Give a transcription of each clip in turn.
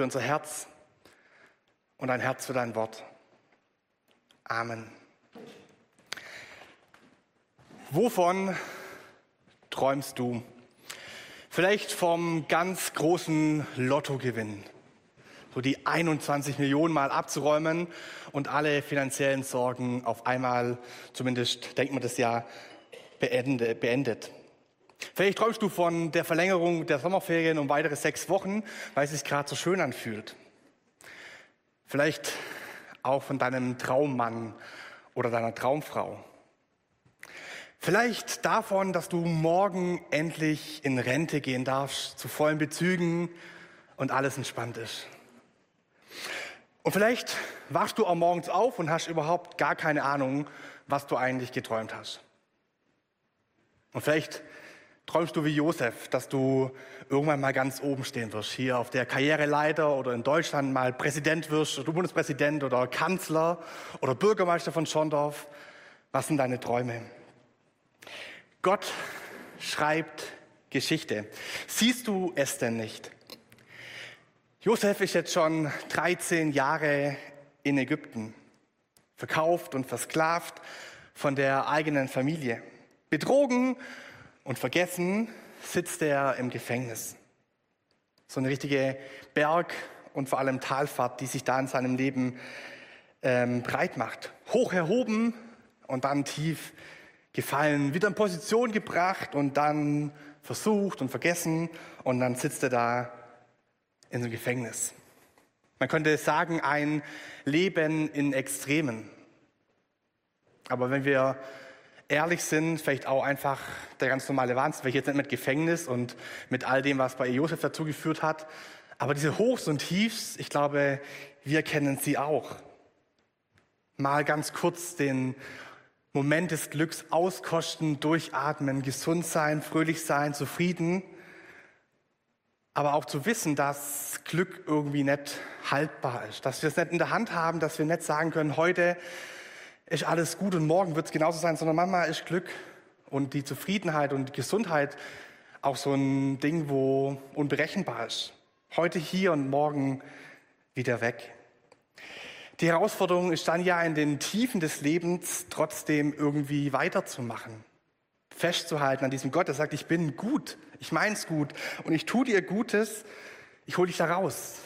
für unser Herz und ein Herz für dein Wort. Amen. Wovon träumst du? Vielleicht vom ganz großen Lottogewinn. So die 21 Millionen Mal abzuräumen und alle finanziellen Sorgen auf einmal, zumindest denkt man das ja, beendet. Vielleicht träumst du von der Verlängerung der Sommerferien um weitere sechs Wochen, weil es sich gerade so schön anfühlt. Vielleicht auch von deinem Traummann oder deiner Traumfrau. Vielleicht davon, dass du morgen endlich in Rente gehen darfst, zu vollen Bezügen und alles entspannt ist. Und vielleicht wachst du auch morgens auf und hast überhaupt gar keine Ahnung, was du eigentlich geträumt hast. Und vielleicht träumst du wie Josef, dass du irgendwann mal ganz oben stehen wirst, hier auf der Karriereleiter oder in Deutschland mal Präsident wirst, oder Bundespräsident oder Kanzler oder Bürgermeister von Schondorf. Was sind deine Träume? Gott schreibt Geschichte. Siehst du es denn nicht? Josef ist jetzt schon 13 Jahre in Ägypten, verkauft und versklavt von der eigenen Familie. Betrogen und vergessen sitzt er im Gefängnis. So eine richtige Berg- und vor allem Talfahrt, die sich da in seinem Leben ähm, breit macht. Hoch erhoben und dann tief gefallen, wieder in Position gebracht und dann versucht und vergessen und dann sitzt er da in dem Gefängnis. Man könnte sagen, ein Leben in Extremen. Aber wenn wir ehrlich sind, vielleicht auch einfach der ganz normale Wahnsinn, vielleicht jetzt nicht mit Gefängnis und mit all dem, was bei Josef dazu geführt hat, aber diese Hochs und Tiefs, ich glaube, wir kennen sie auch. Mal ganz kurz den Moment des Glücks auskosten, durchatmen, gesund sein, fröhlich sein, zufrieden, aber auch zu wissen, dass Glück irgendwie nicht haltbar ist, dass wir es nicht in der Hand haben, dass wir nicht sagen können, heute ist alles gut und morgen wird es genauso sein, sondern manchmal ist Glück und die Zufriedenheit und die Gesundheit auch so ein Ding, wo unberechenbar ist. Heute hier und morgen wieder weg. Die Herausforderung ist dann ja in den Tiefen des Lebens trotzdem irgendwie weiterzumachen. Festzuhalten an diesem Gott, der sagt, ich bin gut, ich mein's gut und ich tue dir Gutes, ich hole dich da raus.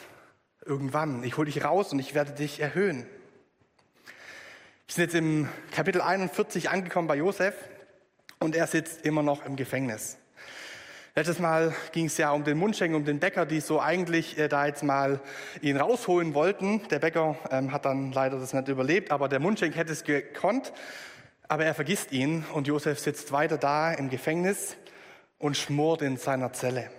Irgendwann. Ich hole dich raus und ich werde dich erhöhen. Wir sind jetzt im Kapitel 41 angekommen bei Josef und er sitzt immer noch im Gefängnis. Letztes Mal ging es ja um den Mundschenk, um den Bäcker, die so eigentlich äh, da jetzt mal ihn rausholen wollten. Der Bäcker ähm, hat dann leider das nicht überlebt, aber der Mundschenk hätte es gekonnt. Aber er vergisst ihn und Josef sitzt weiter da im Gefängnis und schmort in seiner Zelle.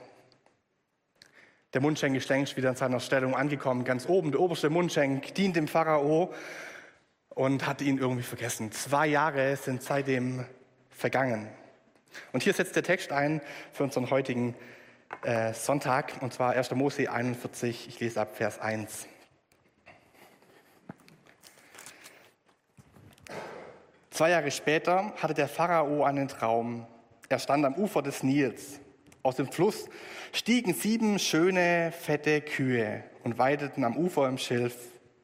Der Mundschenk ist längst wieder in seiner Stellung angekommen, ganz oben. Der oberste Mundschenk dient dem Pharao und hatte ihn irgendwie vergessen. Zwei Jahre sind seitdem vergangen. Und hier setzt der Text ein für unseren heutigen äh, Sonntag, und zwar 1. Mose 41, ich lese ab Vers 1. Zwei Jahre später hatte der Pharao einen Traum. Er stand am Ufer des Nils. Aus dem Fluss stiegen sieben schöne, fette Kühe und weideten am Ufer im Schilf.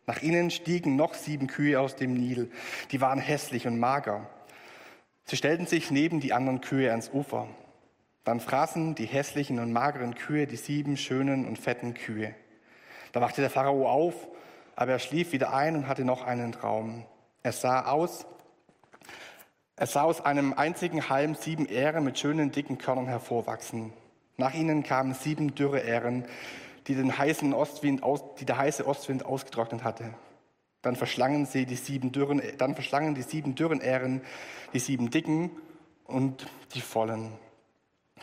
Nach ihnen stiegen noch sieben Kühe aus dem Nil. Die waren hässlich und mager. Sie stellten sich neben die anderen Kühe ans Ufer. Dann fraßen die hässlichen und mageren Kühe die sieben schönen und fetten Kühe. Da wachte der Pharao auf, aber er schlief wieder ein und hatte noch einen Traum. Es sah aus, es sah aus einem einzigen Halm sieben Ähren mit schönen dicken Körnern hervorwachsen. Nach ihnen kamen sieben dürre Ähren, die, den heißen Ostwind aus, die der heiße Ostwind ausgetrocknet hatte. Dann verschlangen sie die sieben dürren, dann verschlangen die sieben dürren Ähren die sieben dicken und die vollen.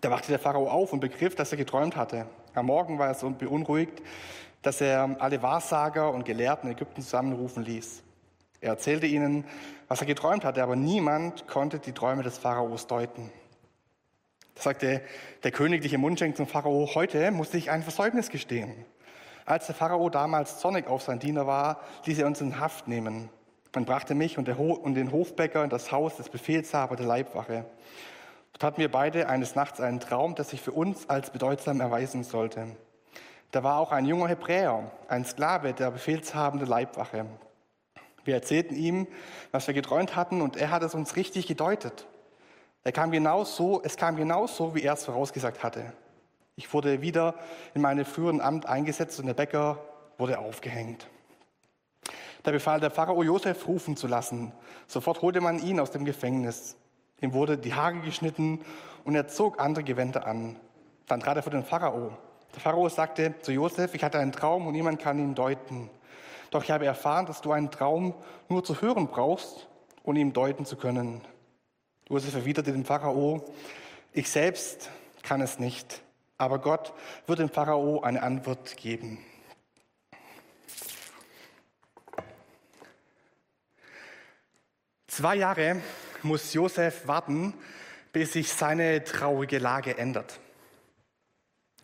Da wachte der Pharao auf und begriff, dass er geträumt hatte. Am Morgen war er so beunruhigt, dass er alle Wahrsager und Gelehrten Ägypten zusammenrufen ließ. Er erzählte ihnen, was er geträumt hatte, aber niemand konnte die Träume des Pharaos deuten. Da sagte der königliche Mundschenk zum Pharao, heute musste ich ein Versäumnis gestehen. Als der Pharao damals zornig auf sein Diener war, ließ er uns in Haft nehmen. Man brachte mich und, und den Hofbäcker in das Haus des Befehlshaber der Leibwache. Dort hatten wir beide eines Nachts einen Traum, der sich für uns als bedeutsam erweisen sollte. Da war auch ein junger Hebräer, ein Sklave der befehlshabende Leibwache. Wir erzählten ihm, was wir geträumt hatten, und er hat es uns richtig gedeutet. Er kam genau so, es kam genau so, wie er es vorausgesagt hatte. Ich wurde wieder in meine früheren Amt eingesetzt und der Bäcker wurde aufgehängt. Da befahl der Pharao Josef rufen zu lassen. Sofort holte man ihn aus dem Gefängnis. Ihm wurde die Haare geschnitten und er zog andere Gewänder an. Dann trat er vor den Pharao. Der Pharao sagte zu Josef, ich hatte einen Traum und niemand kann ihn deuten. Doch ich habe erfahren, dass du einen Traum nur zu hören brauchst, um ihn deuten zu können. Josef erwiderte dem Pharao, ich selbst kann es nicht, aber Gott wird dem Pharao eine Antwort geben. Zwei Jahre muss Josef warten, bis sich seine traurige Lage ändert.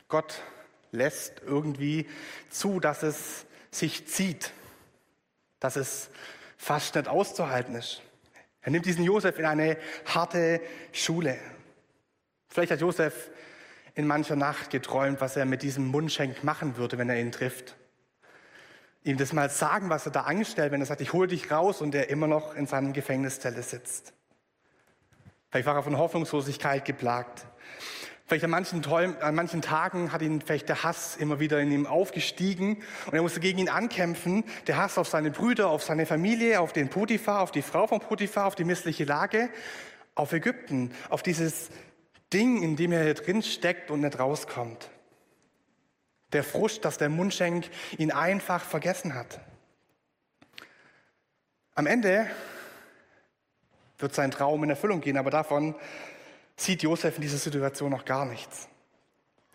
Gott lässt irgendwie zu, dass es sich zieht, dass es fast nicht auszuhalten ist. Er nimmt diesen Josef in eine harte Schule. Vielleicht hat Josef in mancher Nacht geträumt, was er mit diesem Mundschenk machen würde, wenn er ihn trifft. Ihm das mal sagen, was er da anstellt, wenn er sagt, ich hole dich raus und er immer noch in seinem Gefängniszelle sitzt. Vielleicht war er von Hoffnungslosigkeit geplagt. Vielleicht an manchen, an manchen Tagen hat ihn vielleicht der Hass immer wieder in ihm aufgestiegen und er musste gegen ihn ankämpfen. Der Hass auf seine Brüder, auf seine Familie, auf den Potiphar, auf die Frau von Potiphar, auf die missliche Lage, auf Ägypten, auf dieses Ding, in dem er hier drin steckt und nicht rauskommt. Der Frust, dass der Mundschenk ihn einfach vergessen hat. Am Ende wird sein Traum in Erfüllung gehen, aber davon sieht Josef in dieser Situation noch gar nichts.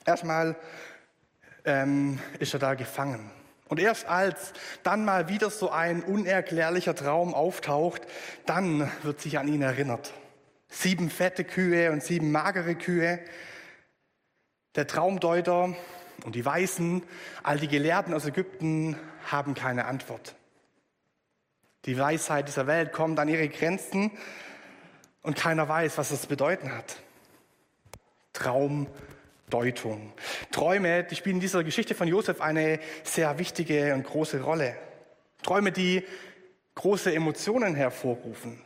Erstmal ähm, ist er da gefangen. Und erst als dann mal wieder so ein unerklärlicher Traum auftaucht, dann wird sich an ihn erinnert. Sieben fette Kühe und sieben magere Kühe. Der Traumdeuter und die Weißen, all die Gelehrten aus Ägypten haben keine Antwort. Die Weisheit dieser Welt kommt an ihre Grenzen und keiner weiß, was das bedeuten hat. Traumdeutung. Träume, die spielen in dieser Geschichte von Josef eine sehr wichtige und große Rolle. Träume, die große Emotionen hervorrufen.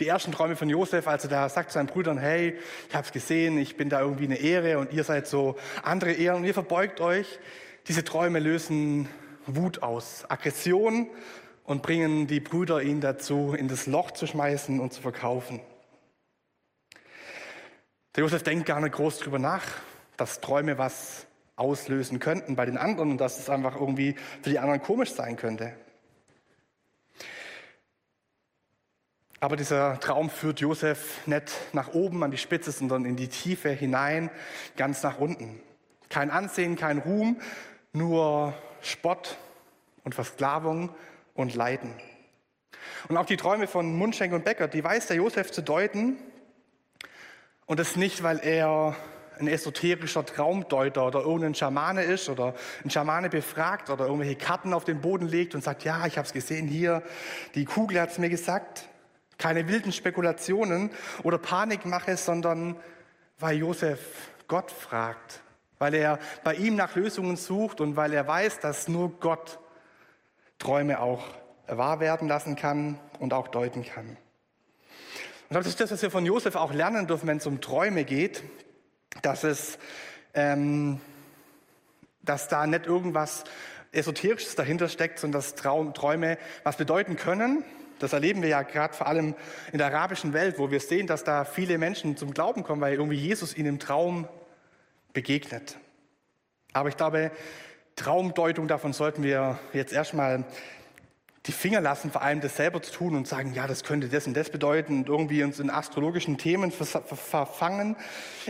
Die ersten Träume von Josef, als er da sagt zu seinen Brüdern, hey, ich habe es gesehen, ich bin da irgendwie eine Ehre und ihr seid so andere Ehren und ihr verbeugt euch. Diese Träume lösen Wut aus, Aggression und bringen die Brüder ihn dazu, in das Loch zu schmeißen und zu verkaufen. Der Josef denkt gar nicht groß drüber nach, dass Träume was auslösen könnten bei den anderen und dass es einfach irgendwie für die anderen komisch sein könnte. Aber dieser Traum führt Josef nicht nach oben an die Spitze, sondern in die Tiefe hinein, ganz nach unten. Kein Ansehen, kein Ruhm, nur Spott und Versklavung und Leiden. Und auch die Träume von Mundschenk und Becker, die weiß der Josef zu deuten und das nicht, weil er ein esoterischer Traumdeuter oder irgendein Schamane ist oder ein Schamane befragt oder irgendwelche Karten auf den Boden legt und sagt, ja, ich habe es gesehen hier, die Kugel hat es mir gesagt. Keine wilden Spekulationen oder Panikmache, sondern weil Josef Gott fragt, weil er bei ihm nach Lösungen sucht und weil er weiß, dass nur Gott Träume auch wahr werden lassen kann und auch deuten kann. Und das ist das, was wir von Josef auch lernen dürfen, wenn es um Träume geht, dass es, ähm, dass da nicht irgendwas Esoterisches dahinter steckt, sondern dass Traum, Träume was bedeuten können. Das erleben wir ja gerade vor allem in der arabischen Welt, wo wir sehen, dass da viele Menschen zum Glauben kommen, weil irgendwie Jesus ihnen im Traum begegnet. Aber ich glaube, Traumdeutung, davon sollten wir jetzt erstmal die Finger lassen, vor allem das selber zu tun und sagen, ja, das könnte das und das bedeuten und irgendwie uns in astrologischen Themen verfangen.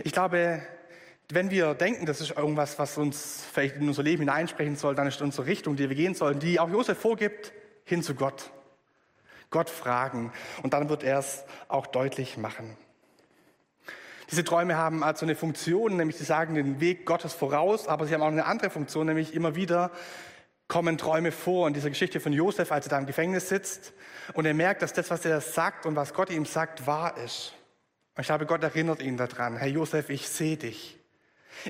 Ich glaube, wenn wir denken, das ist irgendwas, was uns vielleicht in unser Leben hineinsprechen soll, dann ist unsere Richtung, die wir gehen sollen, die auch Josef vorgibt, hin zu Gott. Gott fragen und dann wird er es auch deutlich machen. Diese Träume haben also eine Funktion, nämlich sie sagen den Weg Gottes voraus, aber sie haben auch eine andere Funktion, nämlich immer wieder kommen Träume vor in dieser Geschichte von Josef, als er da im Gefängnis sitzt und er merkt, dass das, was er sagt und was Gott ihm sagt, wahr ist. Und ich glaube, Gott erinnert ihn daran, Herr Josef, ich sehe dich.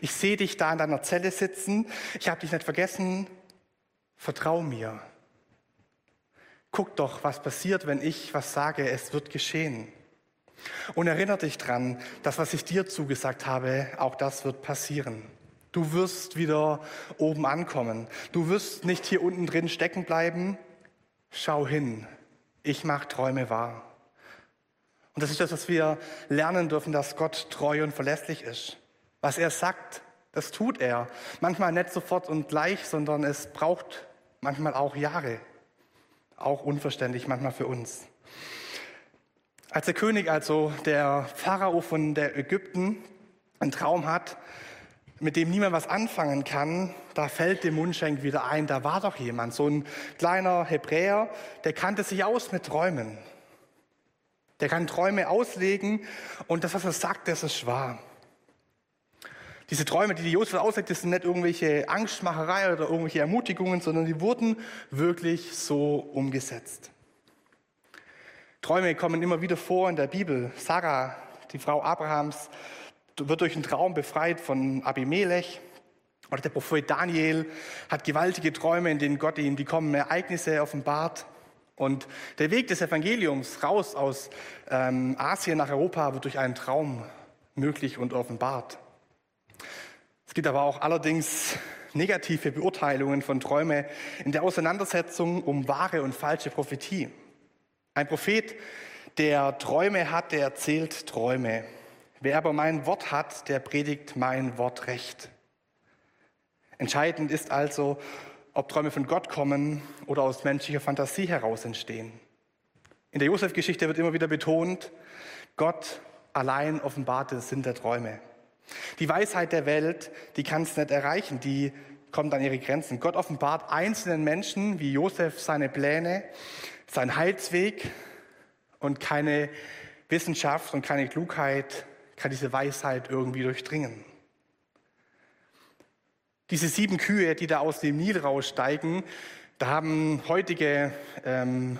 Ich sehe dich da in deiner Zelle sitzen. Ich habe dich nicht vergessen. Vertrau mir. Guck doch, was passiert, wenn ich was sage. Es wird geschehen. Und erinnere dich dran, dass was ich dir zugesagt habe, auch das wird passieren. Du wirst wieder oben ankommen. Du wirst nicht hier unten drin stecken bleiben. Schau hin. Ich mache Träume wahr. Und das ist das, was wir lernen dürfen, dass Gott treu und verlässlich ist. Was er sagt, das tut er. Manchmal nicht sofort und gleich, sondern es braucht manchmal auch Jahre. Auch unverständlich manchmal für uns. Als der König, also der Pharao von der Ägypten, einen Traum hat, mit dem niemand was anfangen kann, da fällt dem Mundschenk wieder ein, da war doch jemand, so ein kleiner Hebräer, der kannte sich aus mit Träumen. Der kann Träume auslegen und das, was er sagt, das ist wahr. Diese Träume, die die Josef auslegt, das sind nicht irgendwelche Angstmacherei oder irgendwelche Ermutigungen, sondern die wurden wirklich so umgesetzt. Träume kommen immer wieder vor in der Bibel. Sarah, die Frau Abrahams, wird durch einen Traum befreit von Abimelech. Oder der Prophet Daniel hat gewaltige Träume, in denen Gott ihm die kommenden Ereignisse offenbart. Und der Weg des Evangeliums raus aus ähm, Asien nach Europa wird durch einen Traum möglich und offenbart. Es gibt aber auch allerdings negative Beurteilungen von Träumen in der Auseinandersetzung um wahre und falsche Prophetie. Ein Prophet, der Träume hat, der erzählt Träume. Wer aber mein Wort hat, der predigt mein Wort recht. Entscheidend ist also, ob Träume von Gott kommen oder aus menschlicher Fantasie heraus entstehen. In der Josef-Geschichte wird immer wieder betont, Gott allein offenbart den Sinn der Träume. Die Weisheit der Welt, die kann es nicht erreichen, die kommt an ihre Grenzen. Gott offenbart einzelnen Menschen wie Josef seine Pläne, seinen Heilsweg und keine Wissenschaft und keine Klugheit kann diese Weisheit irgendwie durchdringen. Diese sieben Kühe, die da aus dem Nil raussteigen, da haben heutige ähm,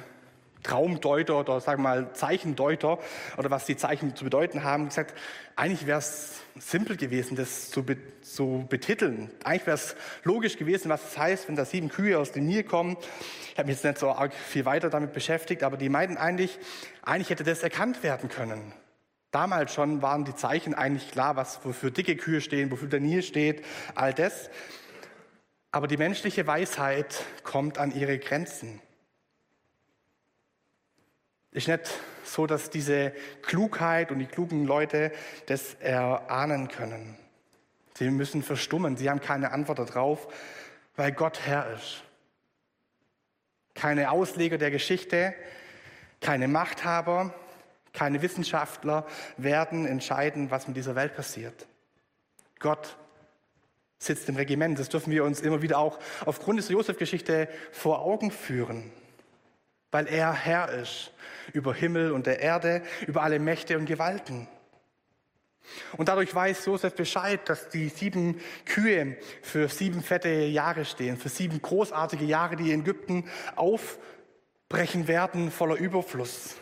Traumdeuter oder sagen wir mal Zeichendeuter oder was die Zeichen zu bedeuten haben, gesagt, eigentlich wäre es simpel gewesen, das zu, be zu betiteln. Eigentlich wäre es logisch gewesen, was es das heißt, wenn da sieben Kühe aus dem Nil kommen. Ich habe mich jetzt nicht so arg viel weiter damit beschäftigt, aber die meinten eigentlich, eigentlich hätte das erkannt werden können. Damals schon waren die Zeichen eigentlich klar, was wofür dicke Kühe stehen, wofür der Nil steht, all das. Aber die menschliche Weisheit kommt an ihre Grenzen. Ist nicht so, dass diese Klugheit und die klugen Leute das erahnen können. Sie müssen verstummen, sie haben keine Antwort darauf, weil Gott Herr ist. Keine Ausleger der Geschichte, keine Machthaber, keine Wissenschaftler werden entscheiden, was mit dieser Welt passiert. Gott sitzt im Regiment. Das dürfen wir uns immer wieder auch aufgrund dieser Josef-Geschichte vor Augen führen, weil er Herr ist über Himmel und der Erde, über alle Mächte und Gewalten. Und dadurch weiß Josef Bescheid, dass die sieben Kühe für sieben fette Jahre stehen, für sieben großartige Jahre, die in Ägypten aufbrechen werden voller Überfluss.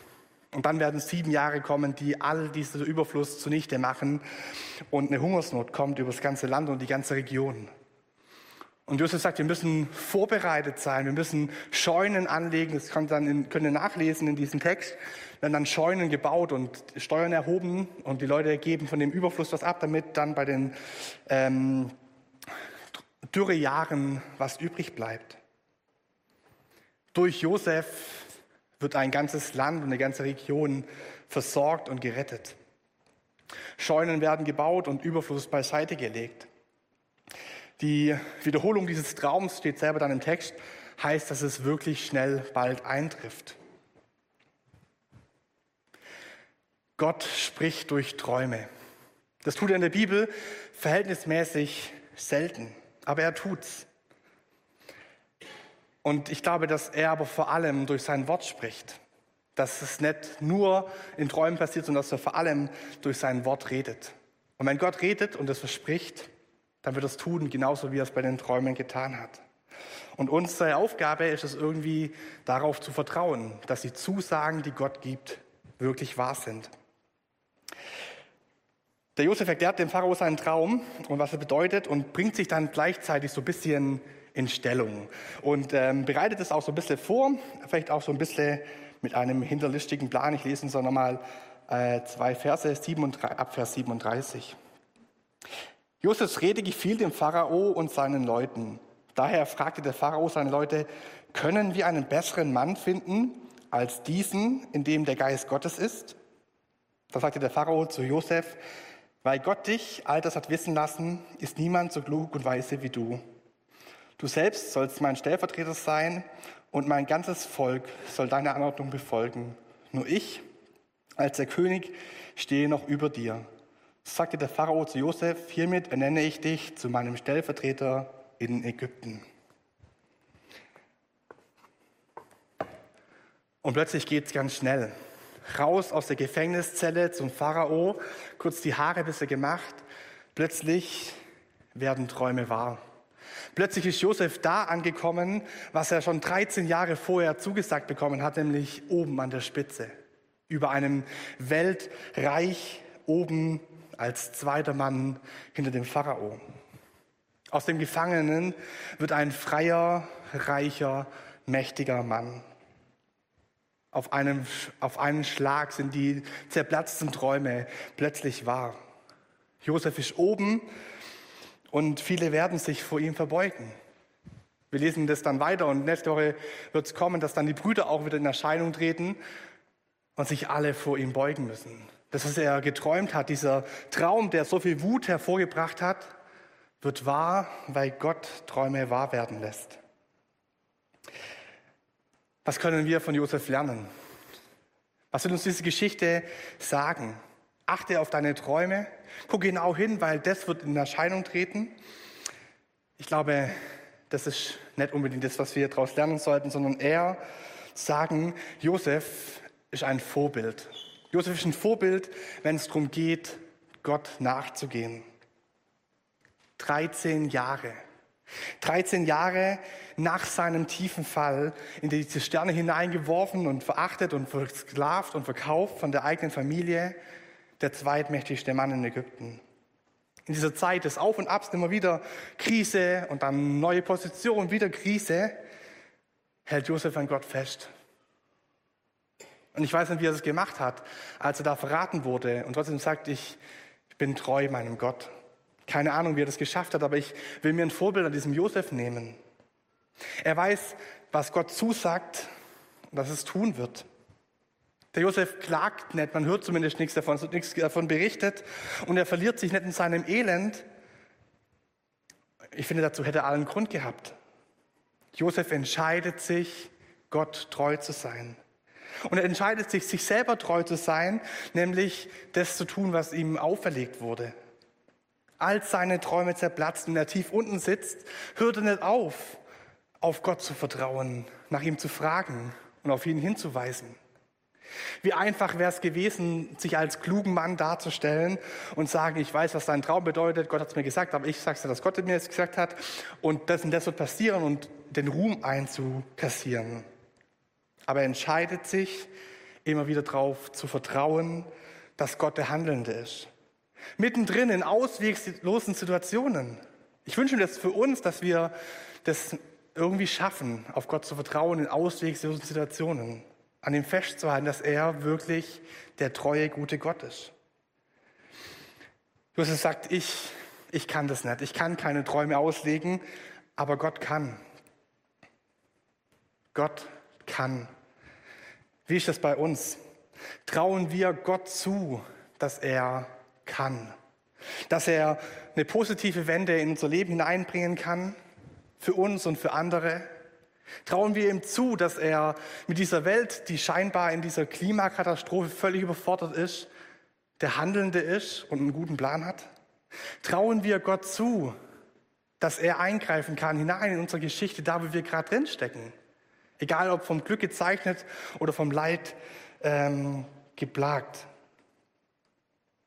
Und dann werden sieben Jahre kommen, die all diesen Überfluss zunichte machen und eine Hungersnot kommt über das ganze Land und die ganze Region. Und Josef sagt, wir müssen vorbereitet sein, wir müssen Scheunen anlegen, das könnt ihr, nachlesen in diesem Text, werden dann Scheunen gebaut und Steuern erhoben und die Leute geben von dem Überfluss was ab, damit dann bei den ähm, Dürrejahren was übrig bleibt. Durch Josef wird ein ganzes Land und eine ganze Region versorgt und gerettet. Scheunen werden gebaut und Überfluss beiseite gelegt. Die Wiederholung dieses Traums steht selber dann im Text, heißt, dass es wirklich schnell bald eintrifft. Gott spricht durch Träume. Das tut er in der Bibel verhältnismäßig selten, aber er tut's. Und ich glaube, dass er aber vor allem durch sein Wort spricht. Dass es nicht nur in Träumen passiert, sondern dass er vor allem durch sein Wort redet. Und wenn Gott redet und es verspricht, dann wird er es tun, genauso wie er es bei den Träumen getan hat. Und unsere Aufgabe ist es irgendwie darauf zu vertrauen, dass die Zusagen, die Gott gibt, wirklich wahr sind. Der Josef erklärt dem Pharao seinen Traum und was er bedeutet und bringt sich dann gleichzeitig so ein bisschen in Stellung und ähm, bereitet es auch so ein bisschen vor, vielleicht auch so ein bisschen mit einem hinterlistigen Plan. Ich lese uns nochmal äh, zwei Verse, 7 ab Vers 37. Josefs Rede gefiel dem Pharao und seinen Leuten. Daher fragte der Pharao seine Leute, können wir einen besseren Mann finden als diesen, in dem der Geist Gottes ist? Da sagte der Pharao zu Josef, weil Gott dich all das hat wissen lassen, ist niemand so klug und weise wie du. Du selbst sollst mein Stellvertreter sein und mein ganzes Volk soll deine Anordnung befolgen. Nur ich, als der König, stehe noch über dir. sagte der Pharao zu Josef, hiermit ernenne ich dich zu meinem Stellvertreter in Ägypten. Und plötzlich geht es ganz schnell raus aus der Gefängniszelle zum Pharao, kurz die Haare bisschen gemacht. Plötzlich werden Träume wahr. Plötzlich ist Josef da angekommen, was er schon 13 Jahre vorher zugesagt bekommen hat, nämlich oben an der Spitze. Über einem Weltreich oben als zweiter Mann hinter dem Pharao. Aus dem Gefangenen wird ein freier, reicher, mächtiger Mann. Auf einem, auf einen Schlag sind die zerplatzten Träume plötzlich wahr. Josef ist oben und viele werden sich vor ihm verbeugen. Wir lesen das dann weiter und nächste Woche wird es kommen, dass dann die Brüder auch wieder in Erscheinung treten und sich alle vor ihm beugen müssen. Das, was er geträumt hat, dieser Traum, der so viel Wut hervorgebracht hat, wird wahr, weil Gott Träume wahr werden lässt. Was können wir von Josef lernen? Was will uns diese Geschichte sagen? Achte auf deine Träume, guck genau hin, weil das wird in Erscheinung treten. Ich glaube, das ist nicht unbedingt das, was wir daraus lernen sollten, sondern eher sagen, Josef ist ein Vorbild. Josef ist ein Vorbild, wenn es darum geht, Gott nachzugehen. 13 Jahre 13 Jahre nach seinem tiefen Fall in diese Sterne hineingeworfen und verachtet und versklavt und verkauft von der eigenen Familie, der zweitmächtigste Mann in Ägypten. In dieser Zeit des Auf und Abs immer wieder Krise und dann neue Position, wieder Krise, hält Josef an Gott fest. Und ich weiß nicht, wie er das gemacht hat, als er da verraten wurde und trotzdem sagt, ich bin treu meinem Gott. Keine Ahnung, wie er das geschafft hat, aber ich will mir ein Vorbild an diesem Josef nehmen. Er weiß, was Gott zusagt dass es tun wird. Der Josef klagt nicht, man hört zumindest nichts davon, es wird nichts davon berichtet und er verliert sich nicht in seinem Elend. Ich finde, dazu hätte er allen Grund gehabt. Josef entscheidet sich, Gott treu zu sein. Und er entscheidet sich, sich selber treu zu sein, nämlich das zu tun, was ihm auferlegt wurde als seine Träume zerplatzt und er tief unten sitzt, hört er nicht auf, auf Gott zu vertrauen, nach ihm zu fragen und auf ihn hinzuweisen. Wie einfach wäre es gewesen, sich als klugen Mann darzustellen und sagen, ich weiß, was dein Traum bedeutet, Gott hat es mir gesagt, aber ich sage dir, dass Gott mir es gesagt hat und das und das wird passieren und den Ruhm einzukassieren. Aber er entscheidet sich, immer wieder darauf zu vertrauen, dass Gott der Handelnde ist mittendrin in ausweglosen Situationen. Ich wünsche mir das für uns, dass wir das irgendwie schaffen, auf Gott zu vertrauen in ausweglosen Situationen, an ihm festzuhalten, dass er wirklich der treue, gute Gott ist. Jesus sagt, ich, ich kann das nicht, ich kann keine Träume auslegen, aber Gott kann. Gott kann. Wie ist das bei uns? Trauen wir Gott zu, dass er kann. Dass er eine positive Wende in unser Leben hineinbringen kann, für uns und für andere. Trauen wir ihm zu, dass er mit dieser Welt, die scheinbar in dieser Klimakatastrophe völlig überfordert ist, der Handelnde ist und einen guten Plan hat? Trauen wir Gott zu, dass er eingreifen kann hinein in unsere Geschichte, da wo wir gerade drinstecken? Egal ob vom Glück gezeichnet oder vom Leid ähm, geplagt.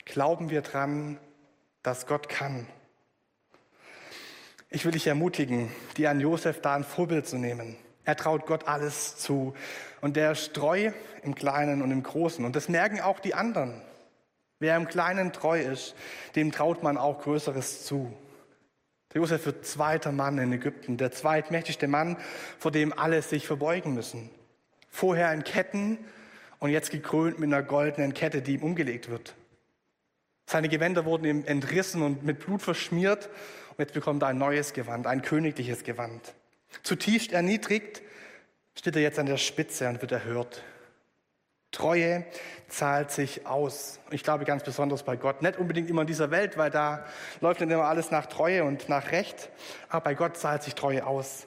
Glauben wir dran, dass Gott kann. Ich will dich ermutigen, dir an Josef da ein Vorbild zu nehmen. Er traut Gott alles zu. Und der ist treu im Kleinen und im Großen. Und das merken auch die anderen. Wer im Kleinen treu ist, dem traut man auch Größeres zu. Der Josef wird zweiter Mann in Ägypten, der zweitmächtigste Mann, vor dem alle sich verbeugen müssen. Vorher in Ketten und jetzt gekrönt mit einer goldenen Kette, die ihm umgelegt wird. Seine Gewänder wurden ihm entrissen und mit Blut verschmiert und jetzt bekommt er ein neues Gewand, ein königliches Gewand. Zutiefst erniedrigt steht er jetzt an der Spitze und wird erhört. Treue zahlt sich aus. Ich glaube ganz besonders bei Gott. Nicht unbedingt immer in dieser Welt, weil da läuft nicht immer alles nach Treue und nach Recht. Aber bei Gott zahlt sich Treue aus.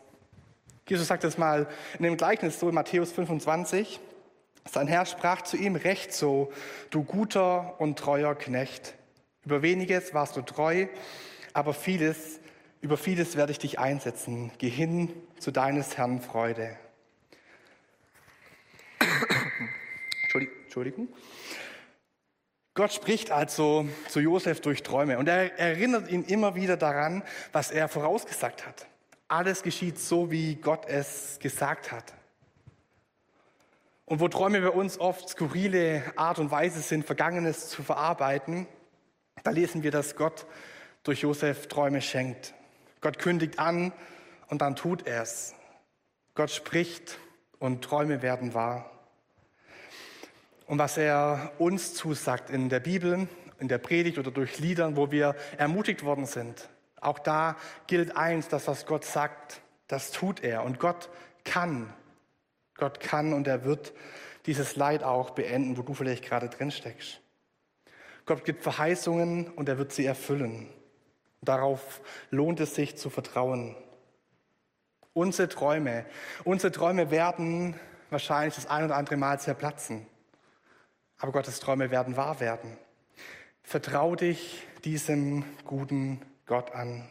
Jesus sagt es mal in dem Gleichnis so in Matthäus 25. Sein Herr sprach zu ihm, recht so, du guter und treuer Knecht. Über weniges warst du treu, aber vieles, über vieles werde ich dich einsetzen. Geh hin zu deines Herrn Freude. Entschuldigung. Gott spricht also zu Josef durch Träume und er erinnert ihn immer wieder daran, was er vorausgesagt hat. Alles geschieht so, wie Gott es gesagt hat. Und wo Träume bei uns oft skurrile Art und Weise sind, Vergangenes zu verarbeiten, da lesen wir, dass Gott durch Josef Träume schenkt. Gott kündigt an und dann tut er es. Gott spricht und Träume werden wahr. Und was er uns zusagt in der Bibel, in der Predigt oder durch Liedern, wo wir ermutigt worden sind, auch da gilt eins, dass was Gott sagt, das tut er. Und Gott kann Gott kann und er wird dieses Leid auch beenden, wo du vielleicht gerade drin steckst. Gott gibt Verheißungen und er wird sie erfüllen. Darauf lohnt es sich zu vertrauen. Unsere Träume, unsere Träume werden wahrscheinlich das ein oder andere Mal zerplatzen. Aber Gottes Träume werden wahr werden. Vertrau dich diesem guten Gott an.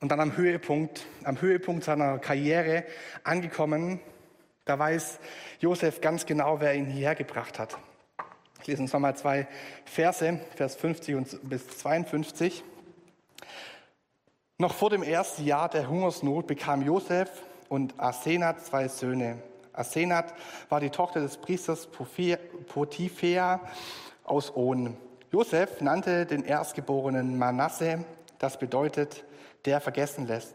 Und dann am Höhepunkt, am Höhepunkt seiner Karriere angekommen, da weiß Josef ganz genau, wer ihn hierher gebracht hat. Ich lese uns nochmal zwei Verse, Vers 50 und bis 52. Noch vor dem ersten Jahr der Hungersnot bekam Josef und Asenat zwei Söhne. Asenat war die Tochter des Priesters Potiphea aus On. Josef nannte den Erstgeborenen Manasse, das bedeutet der vergessen lässt.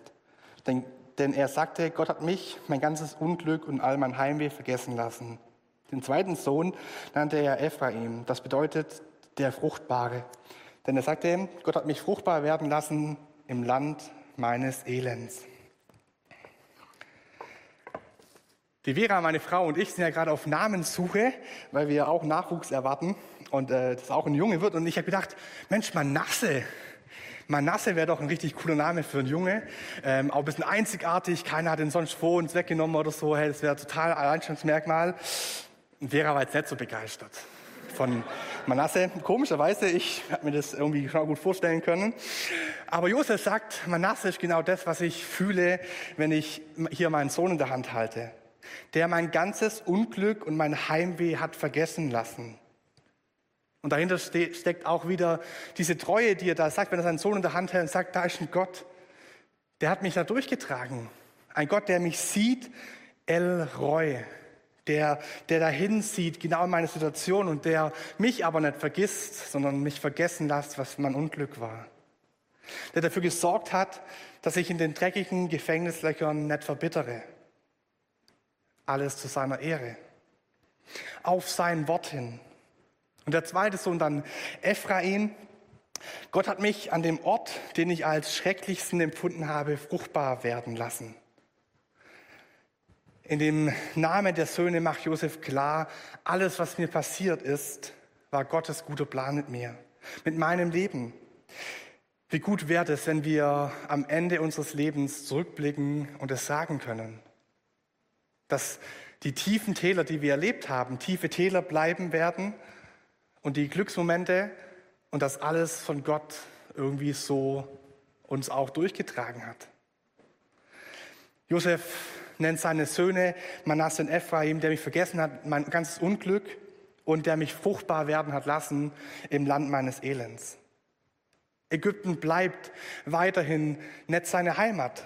Denn, denn er sagte, Gott hat mich, mein ganzes Unglück und all mein Heimweh vergessen lassen. Den zweiten Sohn nannte er Ephraim, das bedeutet der Fruchtbare. Denn er sagte, Gott hat mich fruchtbar werden lassen im Land meines Elends. Die Vera, meine Frau und ich sind ja gerade auf Namenssuche, weil wir auch Nachwuchs erwarten und äh, das auch ein Junge wird. Und ich habe gedacht, Mensch, Manasse, Manasse wäre doch ein richtig cooler Name für einen Junge. Ähm, auch ein bisschen einzigartig, keiner hat ihn sonst vor uns weggenommen oder so. Hey, das wäre total Alleinstellungsmerkmal. Vera war jetzt nicht so begeistert von Manasse. Komischerweise, ich habe mir das irgendwie schon gut vorstellen können. Aber Josef sagt, Manasse ist genau das, was ich fühle, wenn ich hier meinen Sohn in der Hand halte. Der mein ganzes Unglück und mein Heimweh hat vergessen lassen. Und dahinter steckt auch wieder diese Treue, die er da sagt, wenn er seinen Sohn in der Hand hält und sagt, da ist ein Gott, der hat mich da durchgetragen. Ein Gott, der mich sieht, El Roy, der, der dahin sieht, genau in meine Situation und der mich aber nicht vergisst, sondern mich vergessen lässt, was mein Unglück war. Der dafür gesorgt hat, dass ich in den dreckigen Gefängnislöchern nicht verbittere. Alles zu seiner Ehre. Auf sein Wort hin. Und der zweite Sohn dann Ephraim. Gott hat mich an dem Ort, den ich als schrecklichsten empfunden habe, fruchtbar werden lassen. In dem Namen der Söhne macht Josef klar, alles, was mir passiert ist, war Gottes guter Plan mit mir, mit meinem Leben. Wie gut wäre es, wenn wir am Ende unseres Lebens zurückblicken und es sagen können, dass die tiefen Täler, die wir erlebt haben, tiefe Täler bleiben werden und die Glücksmomente und das alles von Gott irgendwie so uns auch durchgetragen hat. Josef nennt seine Söhne Manasse und Ephraim, der mich vergessen hat, mein ganzes Unglück und der mich fruchtbar werden hat lassen im Land meines Elends. Ägypten bleibt weiterhin nicht seine Heimat.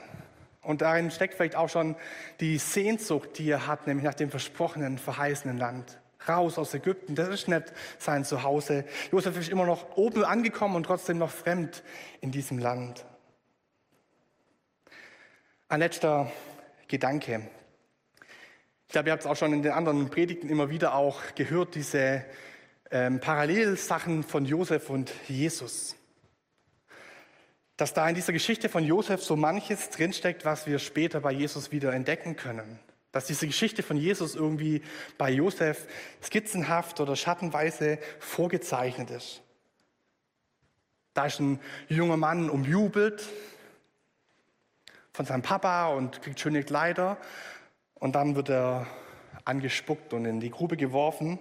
Und darin steckt vielleicht auch schon die Sehnsucht, die er hat, nämlich nach dem versprochenen, verheißenen Land. raus aus Ägypten. Das ist nicht sein Zuhause. Josef ist immer noch oben angekommen und trotzdem noch fremd in diesem Land. Ein letzter Gedanke. Ich glaube, ihr habt es auch schon in den anderen Predigten immer wieder auch gehört, diese ähm, Parallelsachen von Josef und Jesus. Dass da in dieser Geschichte von Josef so manches drinsteckt, was wir später bei Jesus wieder entdecken können. Dass diese Geschichte von Jesus irgendwie bei Josef skizzenhaft oder schattenweise vorgezeichnet ist. Da ist ein junger Mann umjubelt von seinem Papa und kriegt schöne Kleider. Und dann wird er angespuckt und in die Grube geworfen.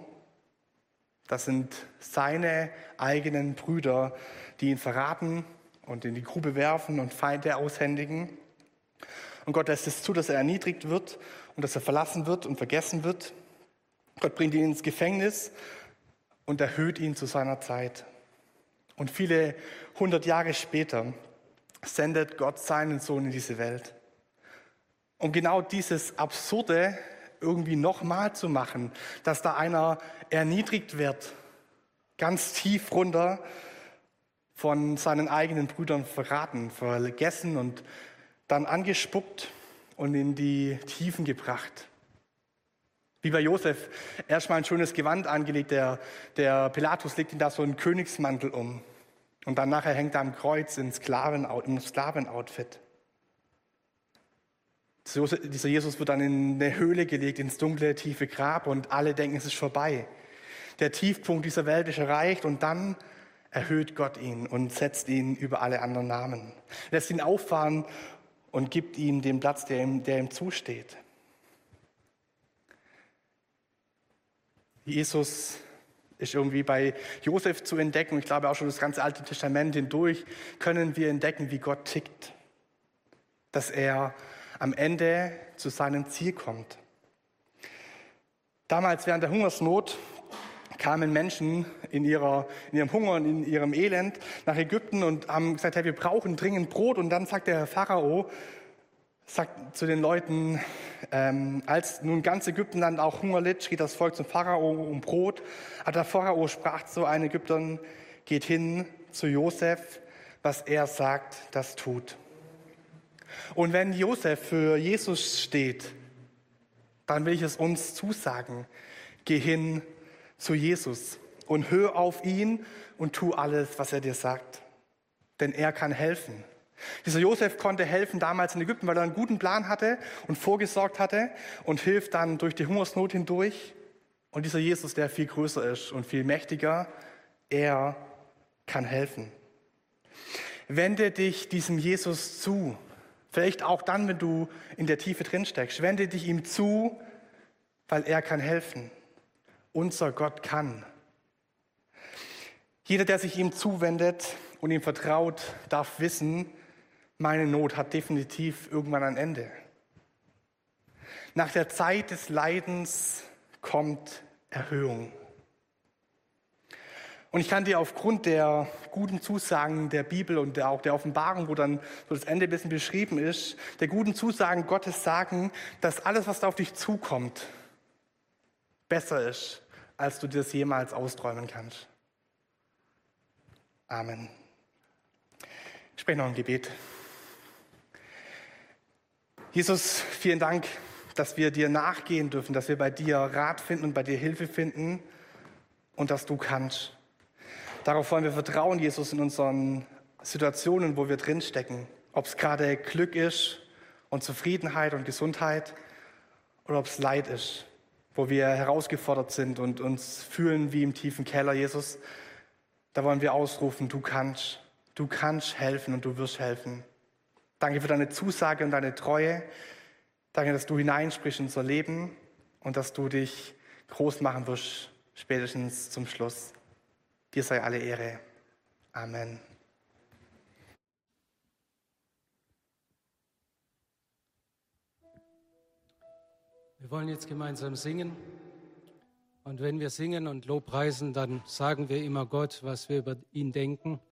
Das sind seine eigenen Brüder, die ihn verraten und in die Grube werfen und Feinde aushändigen. Und Gott lässt es zu, dass er erniedrigt wird und dass er verlassen wird und vergessen wird. Gott bringt ihn ins Gefängnis und erhöht ihn zu seiner Zeit. Und viele hundert Jahre später sendet Gott seinen Sohn in diese Welt. Um genau dieses Absurde irgendwie nochmal zu machen, dass da einer erniedrigt wird, ganz tief runter von seinen eigenen Brüdern verraten, vergessen und dann angespuckt und in die Tiefen gebracht. Wie bei Josef, erstmal ein schönes Gewand angelegt, der, der Pilatus legt ihm da so einen Königsmantel um. Und dann nachher hängt er am Kreuz im Sklavenoutfit. Dieser Jesus wird dann in eine Höhle gelegt, ins dunkle, tiefe Grab und alle denken, es ist vorbei. Der Tiefpunkt dieser Welt ist erreicht und dann erhöht Gott ihn und setzt ihn über alle anderen Namen. Lässt ihn auffahren und gibt ihm den Platz, der ihm, der ihm zusteht. Jesus ist irgendwie bei Josef zu entdecken. Ich glaube auch schon das ganze Alte Testament hindurch können wir entdecken, wie Gott tickt. Dass er am Ende zu seinem Ziel kommt. Damals während der Hungersnot kamen Menschen in, ihrer, in ihrem Hunger und in ihrem Elend nach Ägypten und haben gesagt, hey, wir brauchen dringend Brot. Und dann sagt der Pharao, sagt zu den Leuten, ähm, als nun ganz Ägyptenland auch Hunger litt, schrie das Volk zum Pharao um Brot. Aber der Pharao sprach zu einem Ägyptern, geht hin zu Josef, was er sagt, das tut. Und wenn Josef für Jesus steht, dann will ich es uns zusagen. Geh hin zu Jesus und hör auf ihn und tu alles, was er dir sagt. Denn er kann helfen. Dieser Josef konnte helfen damals in Ägypten, weil er einen guten Plan hatte und vorgesorgt hatte und hilft dann durch die Hungersnot hindurch. Und dieser Jesus, der viel größer ist und viel mächtiger, er kann helfen. Wende dich diesem Jesus zu. Vielleicht auch dann, wenn du in der Tiefe drin steckst. Wende dich ihm zu, weil er kann helfen. Unser Gott kann. Jeder, der sich ihm zuwendet und ihm vertraut, darf wissen, meine Not hat definitiv irgendwann ein Ende. Nach der Zeit des Leidens kommt Erhöhung. Und ich kann dir aufgrund der guten Zusagen der Bibel und der, auch der Offenbarung, wo dann so das Ende ein bisschen beschrieben ist, der guten Zusagen Gottes sagen, dass alles, was da auf dich zukommt, besser ist, als du dir das jemals austräumen kannst. Amen. Ich spreche noch ein Gebet. Jesus, vielen Dank, dass wir dir nachgehen dürfen, dass wir bei dir Rat finden und bei dir Hilfe finden und dass du kannst. Darauf wollen wir vertrauen, Jesus, in unseren Situationen, wo wir drinstecken. Ob es gerade Glück ist und Zufriedenheit und Gesundheit oder ob es Leid ist, wo wir herausgefordert sind und uns fühlen wie im tiefen Keller, Jesus. Da wollen wir ausrufen, du kannst, du kannst helfen und du wirst helfen. Danke für deine Zusage und deine Treue. Danke, dass du hineinsprichst in unser Leben und dass du dich groß machen wirst, spätestens zum Schluss. Dir sei alle Ehre. Amen. Wir wollen jetzt gemeinsam singen. Und wenn wir singen und Lobpreisen, dann sagen wir immer Gott, was wir über ihn denken.